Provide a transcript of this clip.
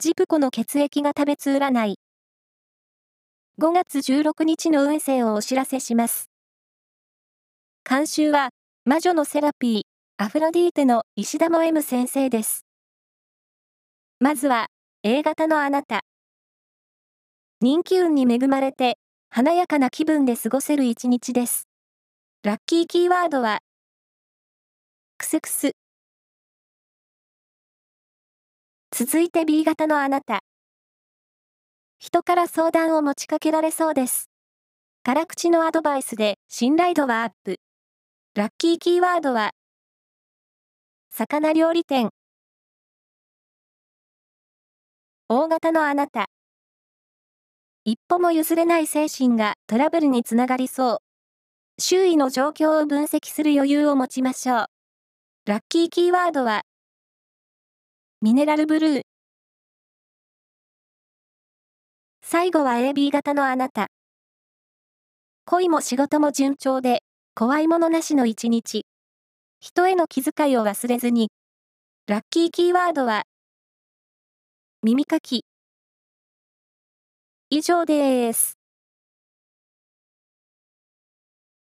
ジプコの血液が食べつ占い。5月16日の運勢をお知らせします。監修は、魔女のセラピー、アフロディーテの石田も M 先生です。まずは、A 型のあなた。人気運に恵まれて、華やかな気分で過ごせる一日です。ラッキーキーワードは、クスクス。続いて B 型のあなた。人から相談を持ちかけられそうです。辛口のアドバイスで信頼度はアップ。ラッキーキーワードは、魚料理店。大型のあなた。一歩も譲れない精神がトラブルにつながりそう。周囲の状況を分析する余裕を持ちましょう。ラッキーキーワードは、ミネラルブルー。最後は AB 型のあなた。恋も仕事も順調で、怖いものなしの一日。人への気遣いを忘れずに。ラッキーキーワードは、耳かき。以上です。